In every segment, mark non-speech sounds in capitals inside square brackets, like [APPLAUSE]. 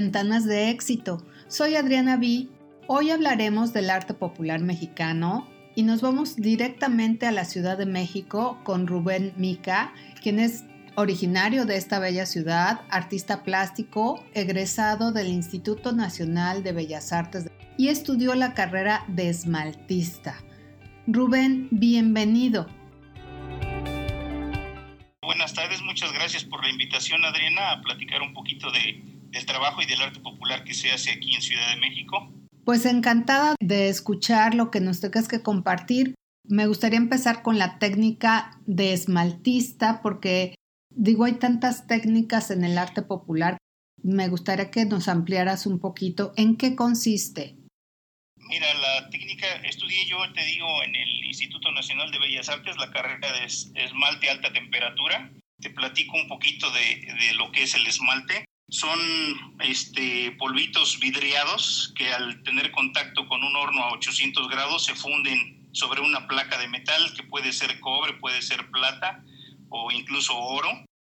Ventanas de Éxito. Soy Adriana B. Hoy hablaremos del arte popular mexicano y nos vamos directamente a la Ciudad de México con Rubén Mica, quien es originario de esta bella ciudad, artista plástico, egresado del Instituto Nacional de Bellas Artes y estudió la carrera de esmaltista. Rubén, bienvenido. Buenas tardes, muchas gracias por la invitación, Adriana, a platicar un poquito de, del trabajo y del arte popular que se hace aquí en Ciudad de México. Pues encantada de escuchar lo que nos tengas que compartir. Me gustaría empezar con la técnica de esmaltista porque digo, hay tantas técnicas en el arte popular. Me gustaría que nos ampliaras un poquito en qué consiste. Mira, la técnica, estudié yo, te digo, en el Instituto Nacional de Bellas Artes, la carrera de esmalte alta temperatura. Te platico un poquito de, de lo que es el esmalte. Son este, polvitos vidriados que al tener contacto con un horno a 800 grados se funden sobre una placa de metal que puede ser cobre, puede ser plata o incluso oro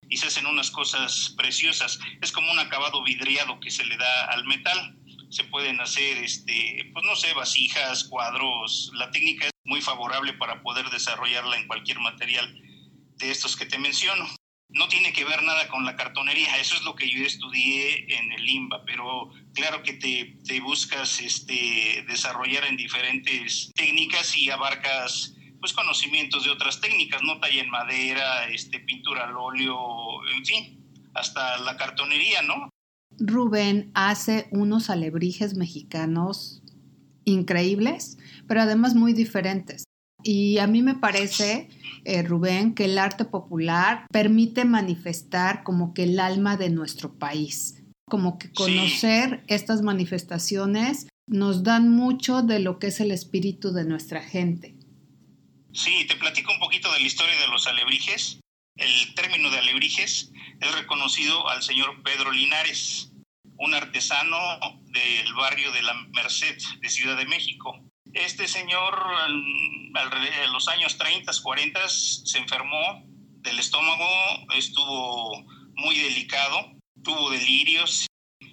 y se hacen unas cosas preciosas. Es como un acabado vidriado que se le da al metal se pueden hacer, este, pues no sé, vasijas, cuadros. La técnica es muy favorable para poder desarrollarla en cualquier material de estos que te menciono. No tiene que ver nada con la cartonería, eso es lo que yo estudié en el IMBA, pero claro que te, te buscas este, desarrollar en diferentes técnicas y abarcas pues conocimientos de otras técnicas, no talla en madera, este, pintura al óleo, en fin, hasta la cartonería, ¿no? Rubén hace unos alebrijes mexicanos increíbles, pero además muy diferentes. Y a mí me parece, eh, Rubén, que el arte popular permite manifestar como que el alma de nuestro país, como que conocer estas manifestaciones nos dan mucho de lo que es el espíritu de nuestra gente. Sí, te platico un poquito de la historia de los alebrijes. El término de alebrijes es reconocido al señor Pedro Linares, un artesano del barrio de la Merced de Ciudad de México. Este señor en los años 30, 40 se enfermó del estómago, estuvo muy delicado, tuvo delirios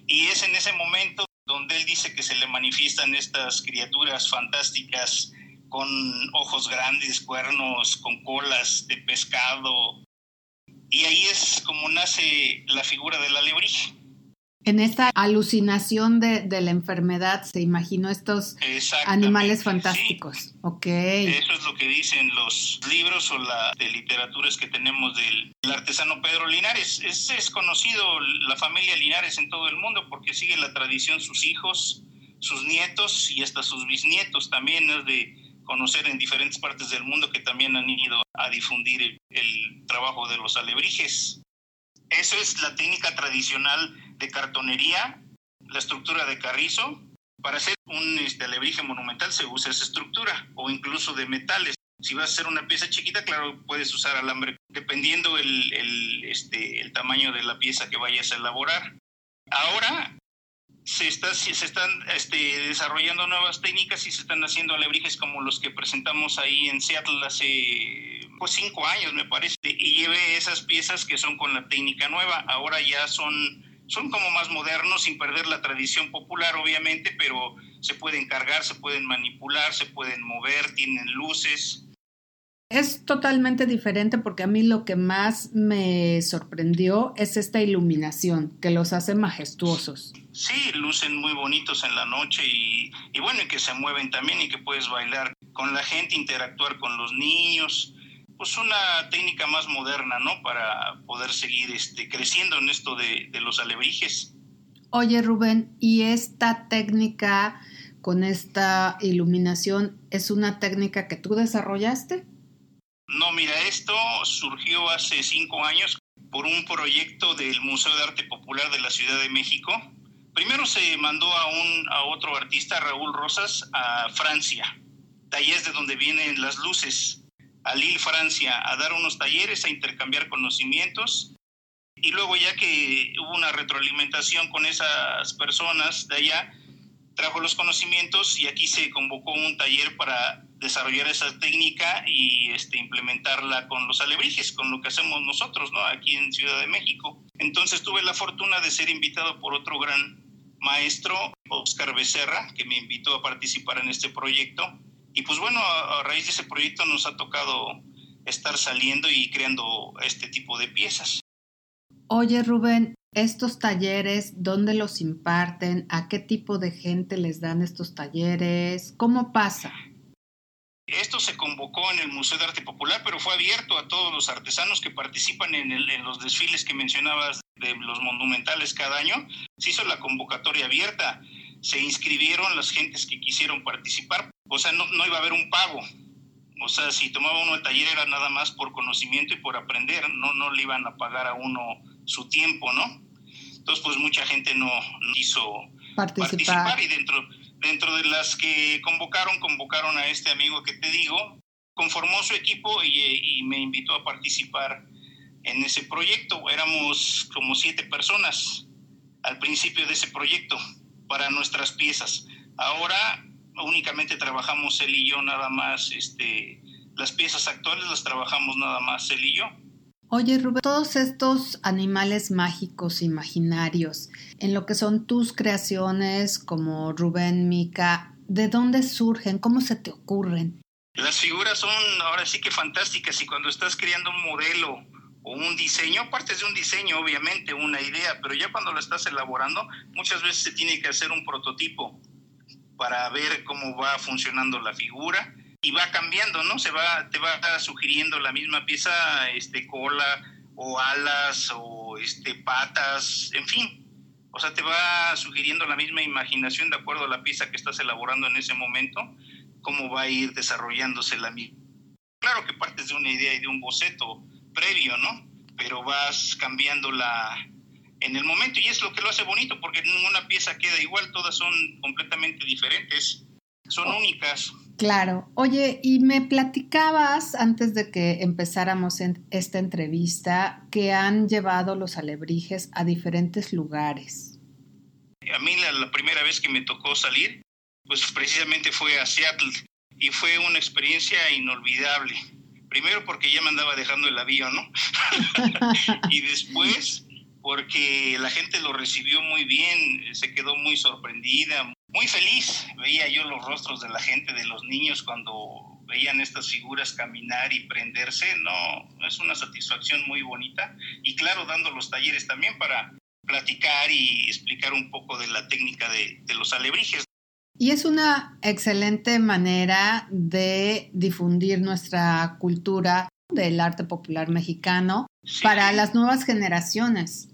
y es en ese momento donde él dice que se le manifiestan estas criaturas fantásticas con ojos grandes, cuernos, con colas de pescado. Y ahí es como nace la figura del alebrije. En esta alucinación de, la enfermedad se imaginó estos animales fantásticos. Eso es lo que dicen los libros o la de literaturas que tenemos del, artesano Pedro Linares. Es, es conocido la familia Linares en todo el mundo porque sigue la tradición sus hijos, sus nietos y hasta sus bisnietos también es de conocer en diferentes partes del mundo que también han ido a difundir el, trabajo de los alebrijes. Eso es la técnica tradicional de cartonería, la estructura de carrizo. Para hacer un este, alebrije monumental se usa esa estructura o incluso de metales. Si vas a hacer una pieza chiquita, claro, puedes usar alambre, dependiendo el, el, este, el tamaño de la pieza que vayas a elaborar. Ahora se, está, se están este, desarrollando nuevas técnicas y se están haciendo alebrijes como los que presentamos ahí en Seattle hace pues cinco años me parece y lleve esas piezas que son con la técnica nueva ahora ya son son como más modernos sin perder la tradición popular obviamente pero se pueden cargar se pueden manipular se pueden mover tienen luces es totalmente diferente porque a mí lo que más me sorprendió es esta iluminación que los hace majestuosos. Sí, lucen muy bonitos en la noche y, bueno, y que se mueven también y que puedes bailar con la gente, interactuar con los niños. Pues una técnica más moderna, ¿no? Para poder seguir este, creciendo en esto de, de los alebrijes. Oye, Rubén, ¿y esta técnica con esta iluminación es una técnica que tú desarrollaste? No, mira, esto surgió hace cinco años por un proyecto del Museo de Arte Popular de la Ciudad de México. Primero se mandó a, un, a otro artista, Raúl Rosas, a Francia. De ahí es de donde vienen las luces, a Lille, Francia, a dar unos talleres, a intercambiar conocimientos. Y luego ya que hubo una retroalimentación con esas personas de allá, trajo los conocimientos y aquí se convocó un taller para desarrollar esa técnica y este, implementarla con los alebrijes, con lo que hacemos nosotros, ¿no? Aquí en Ciudad de México. Entonces tuve la fortuna de ser invitado por otro gran maestro Oscar Becerra, que me invitó a participar en este proyecto. Y pues bueno, a, raíz de ese proyecto nos ha tocado estar saliendo y creando este tipo de piezas. Oye Rubén, estos talleres, ¿dónde los imparten? ¿A qué tipo de gente les dan estos talleres? ¿Cómo pasa? Esto se convocó en el Museo de Arte Popular, pero fue abierto a todos los artesanos que participan en, en los desfiles que mencionabas de los monumentales cada año. Se hizo la convocatoria abierta, se inscribieron las gentes que quisieron participar, o sea, no, no iba a haber un pago. O sea, si tomaba uno el taller era nada más por conocimiento y por aprender, no, no le iban a pagar a uno su tiempo, ¿no? Entonces, pues mucha gente no, quiso participar. y dentro, dentro de las que convocaron, convocaron a este amigo que te digo, conformó su equipo y, y me invitó a participar en ese proyecto. Éramos como siete personas al principio de ese proyecto para nuestras piezas. Ahora únicamente trabajamos él y yo nada más, este, las piezas actuales las trabajamos nada más él y yo. Oye Rubén, todos estos animales mágicos imaginarios, en lo que son tus creaciones como Rubén, Mica, ¿de dónde surgen? ¿Cómo se te ocurren? Las figuras son ahora sí que fantásticas y cuando estás creando un modelo o un diseño, partes de un diseño obviamente, una idea, pero ya cuando lo estás elaborando muchas veces se tiene que hacer un prototipo para ver cómo va funcionando la figura y va cambiando, ¿no? Se va, te va sugiriendo la misma pieza, este, cola o alas o este, patas, en fin. O sea, te va sugiriendo la misma imaginación de acuerdo a la pieza que estás elaborando en ese momento, cómo va a ir desarrollándose la misma. Claro que partes de una idea y de un boceto previo, ¿no? Pero vas cambiando la, en el momento y es lo que lo hace bonito porque ninguna pieza queda igual, todas son completamente diferentes, son únicas. Claro. Oye, y me platicabas antes de que empezáramos en esta entrevista que han llevado los alebrijes a diferentes lugares. A mí la, primera vez que me tocó salir, pues precisamente fue a Seattle y fue una experiencia inolvidable. Primero porque ya me andaba dejando el avión, ¿no? [LAUGHS] y después porque la gente lo recibió muy bien, se quedó muy sorprendida, muy feliz. Veía yo los rostros de la gente, de los niños cuando veían estas figuras caminar y prenderse. No, es una satisfacción muy bonita. Y claro, dando los talleres también para platicar y explicar un poco de la técnica de, los alebrijes. Y es una excelente manera de difundir nuestra cultura del arte popular mexicano para las nuevas generaciones.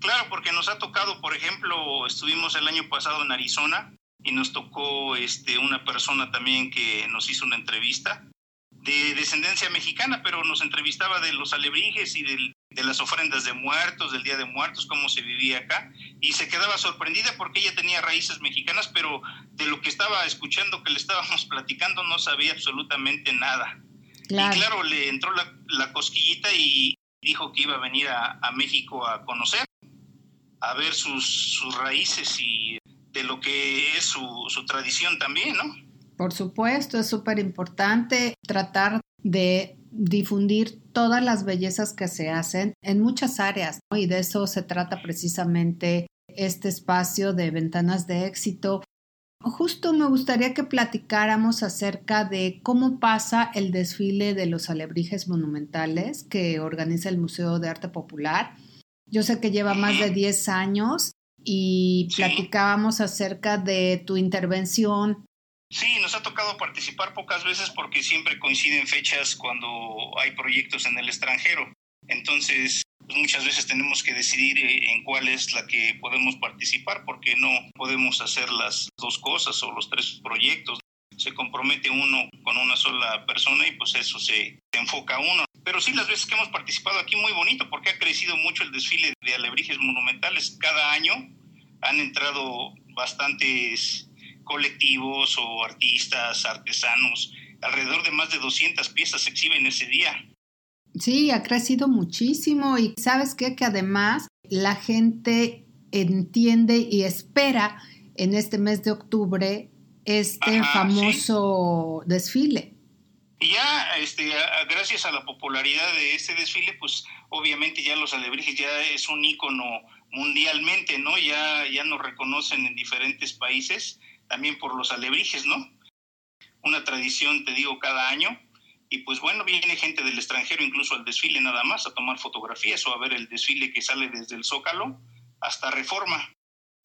Claro, porque nos ha tocado, por ejemplo, estuvimos el año pasado en Arizona y nos tocó este, una persona también que nos hizo una entrevista de descendencia mexicana, pero nos entrevistaba de los alebrijes y de las ofrendas de muertos, del Día de Muertos, cómo se vivía acá, y se quedaba sorprendida porque ella tenía raíces mexicanas, pero de lo que estaba escuchando que le estábamos [LAUGHS] platicando no sabía absolutamente nada. Y claro, le entró la, cosquillita y dijo que iba a venir a México a conocer a ver sus, sus raíces y de lo que es su, su tradición también, ¿no? Por supuesto, es súper importante tratar de difundir todas las bellezas que se hacen en muchas áreas, ¿no? y de eso se trata precisamente este espacio de ventanas de éxito. Justo me gustaría que platicáramos acerca de cómo pasa el desfile de los alebrijes monumentales que organiza el Museo de Arte Popular yo sé que lleva más de 10 años y platicábamos acerca de tu intervención. Sí, nos ha tocado participar pocas veces porque siempre coinciden fechas cuando hay proyectos en el extranjero. Entonces, pues, muchas veces tenemos que decidir eh, en cuál es la que podemos participar porque no podemos hacer las dos cosas o los tres proyectos. Se compromete uno con una sola persona y pues eso se, enfoca uno. Pero sí, las veces que hemos participado aquí, muy bonito, porque ha crecido mucho el desfile de alebrijes monumentales. Cada año han entrado bastantes colectivos o artistas, artesanos. Alrededor de más de 200 piezas se exhiben ese día. Sí, ha crecido muchísimo y sabes qué? que además la gente entiende y espera en este mes de octubre este famoso desfile. Y ya, este, gracias a la popularidad de este desfile, pues obviamente ya los alebrijes ya es un ícono mundialmente, ¿no? Ya, ya nos reconocen en diferentes países, también por los alebrijes, ¿no? Una tradición, te digo, cada año. Y pues bueno, viene gente del extranjero incluso al desfile nada más, a tomar fotografías o a ver el desfile que sale desde el Zócalo hasta Reforma.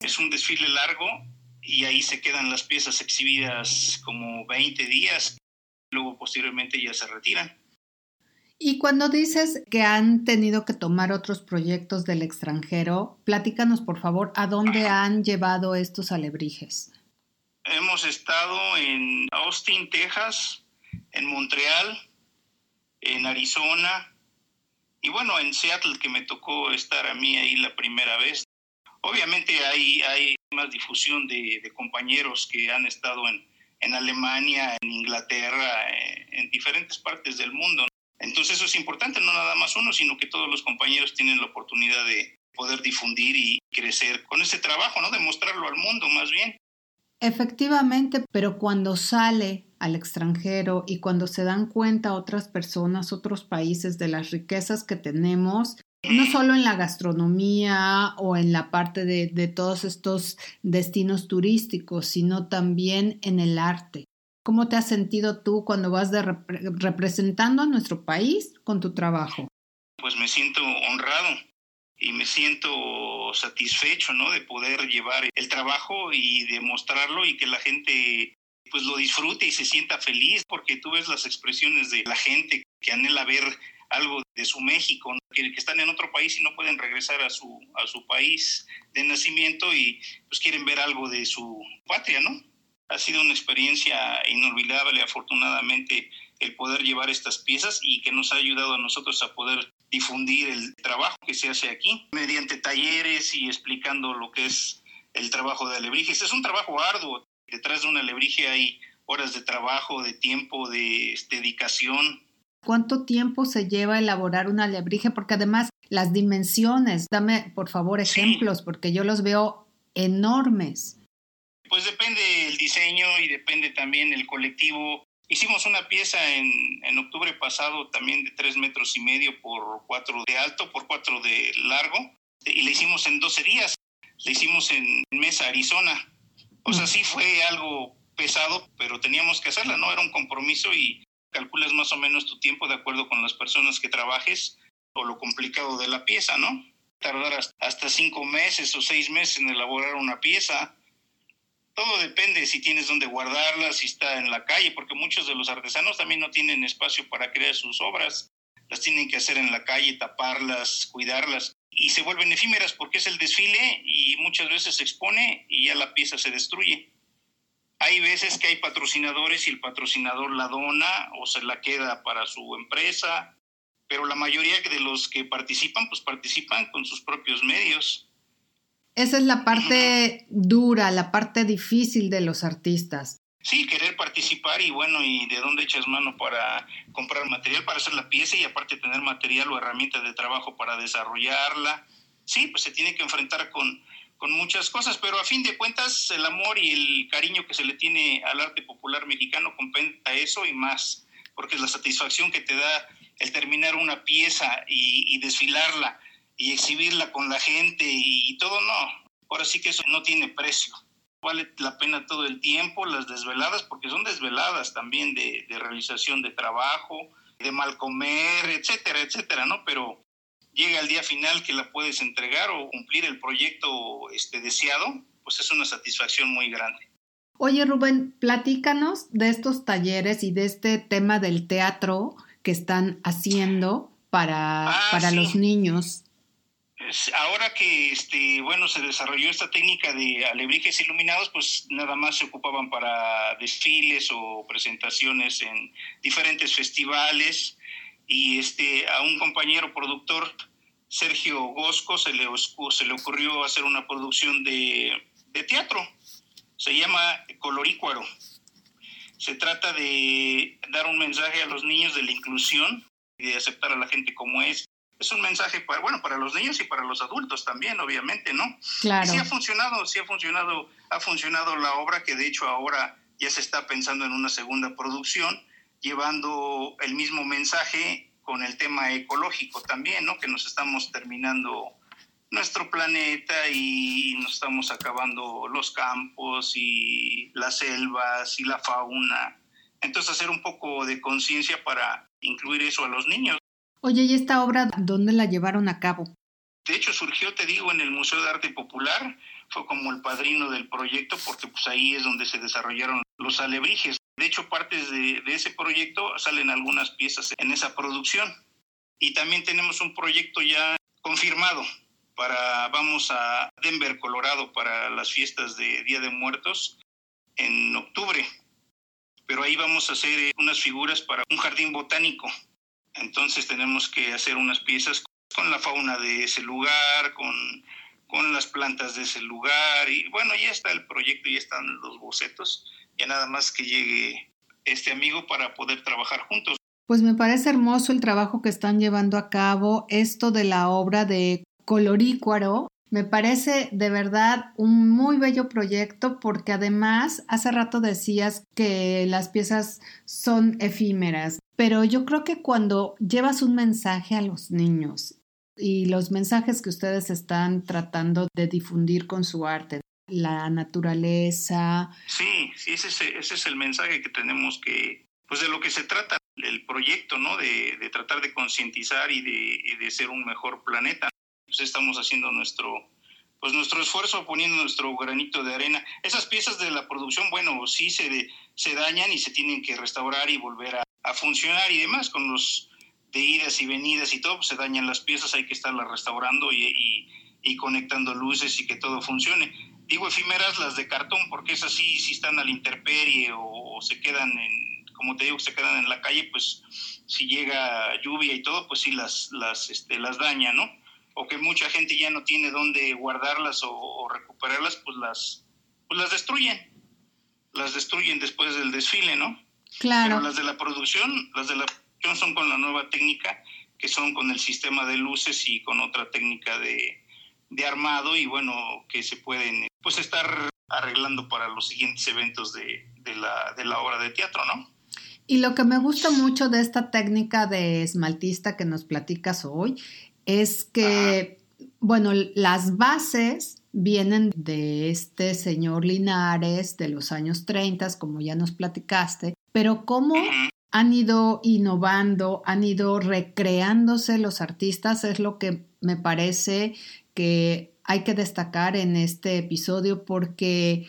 Es un desfile largo y ahí se quedan las piezas exhibidas como 20 días luego posteriormente ya se retiran. Y cuando dices que han tenido que tomar otros proyectos del extranjero, platícanos por favor a dónde han llevado estos alebrijes. Hemos estado en Austin, Texas, en Montreal, en Arizona y bueno, en Seattle que me tocó estar a mí ahí la primera vez. Obviamente hay, hay más difusión de compañeros que han estado en, en Alemania, en Inglaterra, eh, en diferentes partes del mundo. Entonces eso es importante, no nada más uno, sino que todos los compañeros tienen la oportunidad de poder difundir y crecer con este trabajo, ¿no? Demostrarlo al mundo más bien. Efectivamente, pero cuando sale al extranjero y cuando se dan cuenta otras personas, otros países de las riquezas que tenemos, no solo en la gastronomía o en la parte de, todos estos destinos turísticos, sino también en el arte. ¿Cómo te has sentido tú cuando vas representando a nuestro país con tu trabajo? Pues me siento honrado y me siento satisfecho, ¿no? De poder llevar el trabajo y demostrarlo y que la gente pues lo disfrute y se sienta feliz porque tú ves las expresiones de la gente que anhela ver algo de su México, que, están en otro país y no pueden regresar a su, a su país de nacimiento y pues quieren ver algo de su patria, ¿no? Ha sido una experiencia inolvidable, afortunadamente, el poder llevar estas piezas y que nos ha ayudado a nosotros a poder difundir el trabajo que se hace aquí mediante talleres y explicando lo que es el trabajo de alebrijes. Es un trabajo arduo. Detrás de un alebrije hay horas de trabajo, de tiempo, de dedicación, ¿Cuánto tiempo se lleva elaborar un alebrije? Porque además las dimensiones, dame por favor ejemplos, porque yo los veo enormes. Pues depende el diseño y depende también el colectivo. Hicimos una pieza en, en octubre pasado también de tres metros y medio por cuatro de alto, por cuatro de largo, y la hicimos en 12 días. La hicimos en Mesa, Arizona. O sea, mm. sí fue algo pesado, pero teníamos que hacerla, ¿no? Era un compromiso y calculas más o menos tu tiempo de acuerdo con las personas que trabajes o lo complicado de la pieza, ¿no? Tardar hasta cinco meses o seis meses en elaborar una pieza. Todo depende si tienes dónde guardarla, si está en la calle, porque muchos de los artesanos también no tienen espacio para crear sus obras. Las tienen que hacer en la calle, taparlas, cuidarlas. Y se vuelven efímeras porque es el desfile y muchas veces se expone y ya la pieza se destruye. Hay veces que hay patrocinadores y el patrocinador la dona o se la queda para su empresa, pero la mayoría de los que participan, pues participan con sus propios medios. Esa es la parte dura, la parte difícil de los artistas. Sí, querer participar y bueno, ¿y de dónde echas mano para comprar material para hacer la pieza y aparte tener material o herramientas de trabajo para desarrollarla? Sí, pues se tiene que enfrentar con, con muchas cosas, pero a fin de cuentas el amor y el cariño que se le tiene al arte popular mexicano compensa eso y más, porque es la satisfacción que te da el terminar una pieza y, desfilarla y exhibirla con la gente y, todo, no, ahora sí que eso no tiene precio. Vale la pena todo el tiempo, las desveladas, porque son desveladas también de, de realización de trabajo, de mal comer, etcétera, etcétera, ¿no? Pero llega el día final que la puedes entregar o cumplir el proyecto este, deseado, pues es una satisfacción muy grande. Oye Rubén, platícanos de estos talleres y de este tema del teatro que están haciendo para, ah, para los niños. Ahora que este, bueno, se desarrolló esta técnica de alebrijes iluminados, pues nada más se ocupaban para desfiles o presentaciones en diferentes festivales y este, a un compañero productor, Sergio Gosco, se le, se le ocurrió hacer una producción de, teatro. Se llama Colorícuaro. Se trata de dar un mensaje a los niños de la inclusión y de aceptar a la gente como es. Es un mensaje para, bueno, para los niños y para los adultos también, obviamente, ¿no? Claro. sí ha funcionado, sí ha funcionado, ha funcionado la obra que de hecho ahora ya se está pensando en una segunda producción llevando el mismo mensaje con el tema ecológico también, ¿no? Que nos estamos terminando nuestro planeta y nos estamos acabando los campos y las selvas y la fauna. Entonces hacer un poco de conciencia para incluir eso a los niños. Oye, ¿y esta obra dónde la llevaron a cabo? De hecho surgió, te digo, en el Museo de Arte Popular, fue como el padrino del proyecto porque pues ahí es donde se desarrollaron los alebrijes. De hecho, partes de, ese proyecto salen algunas piezas en esa producción. Y también tenemos un proyecto ya confirmado para, vamos a Denver, Colorado, para las fiestas de Día de Muertos en octubre. Pero ahí vamos a hacer eh, unas figuras para un jardín botánico. Entonces tenemos que hacer unas piezas con la fauna de ese lugar, con, con las plantas de ese lugar. Y bueno, ya está el proyecto, ya están los bocetos. Ya nada más que llegue este amigo para poder trabajar juntos. Pues me parece hermoso el trabajo que están llevando a cabo. Esto de la obra de Colorícuaro me parece de verdad un muy bello proyecto porque además hace rato decías que las piezas son efímeras, pero yo creo que cuando llevas un mensaje a los niños y los mensajes que ustedes están tratando de difundir con su arte, la naturaleza. Sí, sí, ese es, ese es el mensaje que tenemos que, pues de lo que se trata el proyecto, ¿no? De, de tratar de concientizar y de, de ser un mejor planeta. Pues estamos haciendo nuestro, pues nuestro esfuerzo, poniendo nuestro granito de arena. Esas piezas de la producción, bueno, sí se, se dañan y se tienen que restaurar y volver a, funcionar y demás. Con los de idas y venidas y todo, pues se dañan las piezas, hay que estarlas restaurando y conectando luces y que todo funcione. Digo efímeras las de cartón, porque esas sí, si están a la intemperie o, o se quedan en, como te digo, que se quedan en la calle, pues si llega lluvia y todo, pues sí las, las, este, las daña, ¿no? O que mucha gente ya no tiene dónde guardarlas o, o recuperarlas, pues las, pues las destruyen. Las destruyen después del desfile, ¿no? Claro. Pero las de la producción, las de la producción son con la nueva técnica, que son con el sistema de luces y con otra técnica de, de armado y bueno, que se pueden pues estar arreglando para los siguientes eventos de, de, la, de la obra de teatro, ¿no? Y lo que me gusta mucho de esta técnica de esmaltista que nos platicas hoy es que, Ajá. bueno, las bases vienen de este señor Linares de los años 30, como ya nos platicaste, pero cómo han ido innovando, han ido recreándose los artistas, es lo que me parece que hay que destacar en este episodio porque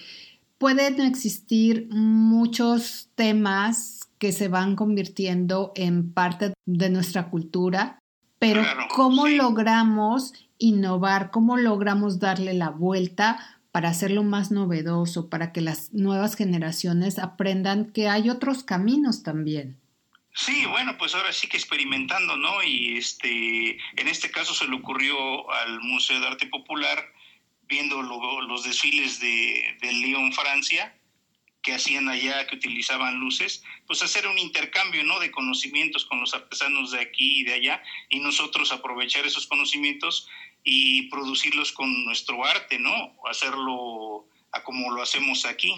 pueden existir muchos temas que se van convirtiendo en parte de nuestra cultura, pero Claro, ¿cómo sí. logramos innovar? ¿Cómo logramos darle la vuelta para hacerlo más novedoso, para que las nuevas generaciones aprendan que hay otros caminos también? Sí, bueno, pues ahora sí que experimentando, ¿no? Y este, en este caso se le ocurrió al Museo de Arte Popular, viendo lo- los desfiles de, de Lyon, Francia, que hacían allá, que utilizaban luces, pues hacer un intercambio, ¿no? De conocimientos con los artesanos de aquí y de allá, y nosotros aprovechar esos conocimientos y producirlos con nuestro arte, ¿no? Hacerlo a como lo hacemos aquí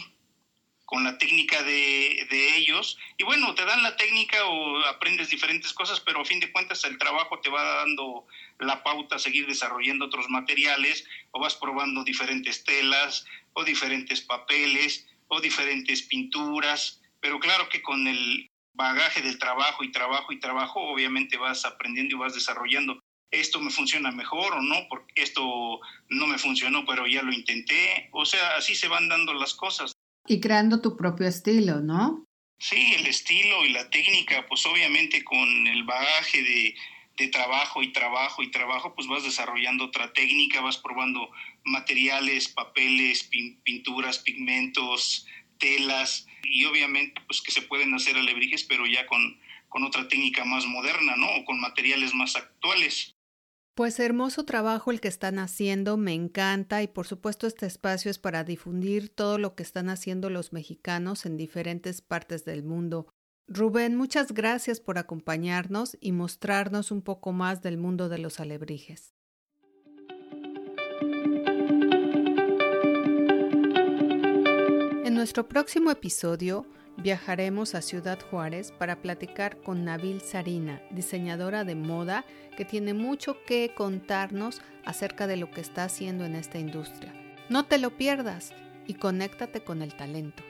con la técnica de, de, ellos. Y bueno, te dan la técnica o aprendes diferentes cosas, pero a fin de cuentas el trabajo te va dando la pauta a seguir desarrollando otros materiales o vas probando diferentes telas o diferentes papeles o diferentes pinturas. Pero claro que con el bagaje del trabajo y trabajo y trabajo, obviamente vas aprendiendo y vas desarrollando. Esto me funciona mejor o no, porque esto no me funcionó, pero ya lo intenté. O sea, así se van dando las cosas. Y creando tu propio estilo, ¿no? Sí, el estilo y la técnica, pues obviamente con el bagaje de, de, trabajo y trabajo y trabajo, pues vas desarrollando otra técnica, vas probando materiales, papeles, pin, pinturas, pigmentos, telas y obviamente pues que se pueden hacer alebrijes, pero ya con, con otra técnica más moderna, ¿no? O con materiales más actuales. Pues hermoso trabajo el que están haciendo, me encanta y por supuesto este espacio es para difundir todo lo que están haciendo los mexicanos en diferentes partes del mundo. Rubén, muchas gracias por acompañarnos y mostrarnos un poco más del mundo de los alebrijes. En nuestro próximo episodio viajaremos a Ciudad Juárez para platicar con Nabil Sarina, diseñadora de moda que tiene mucho que contarnos acerca de lo que está haciendo en esta industria. No te lo pierdas y conéctate con el talento.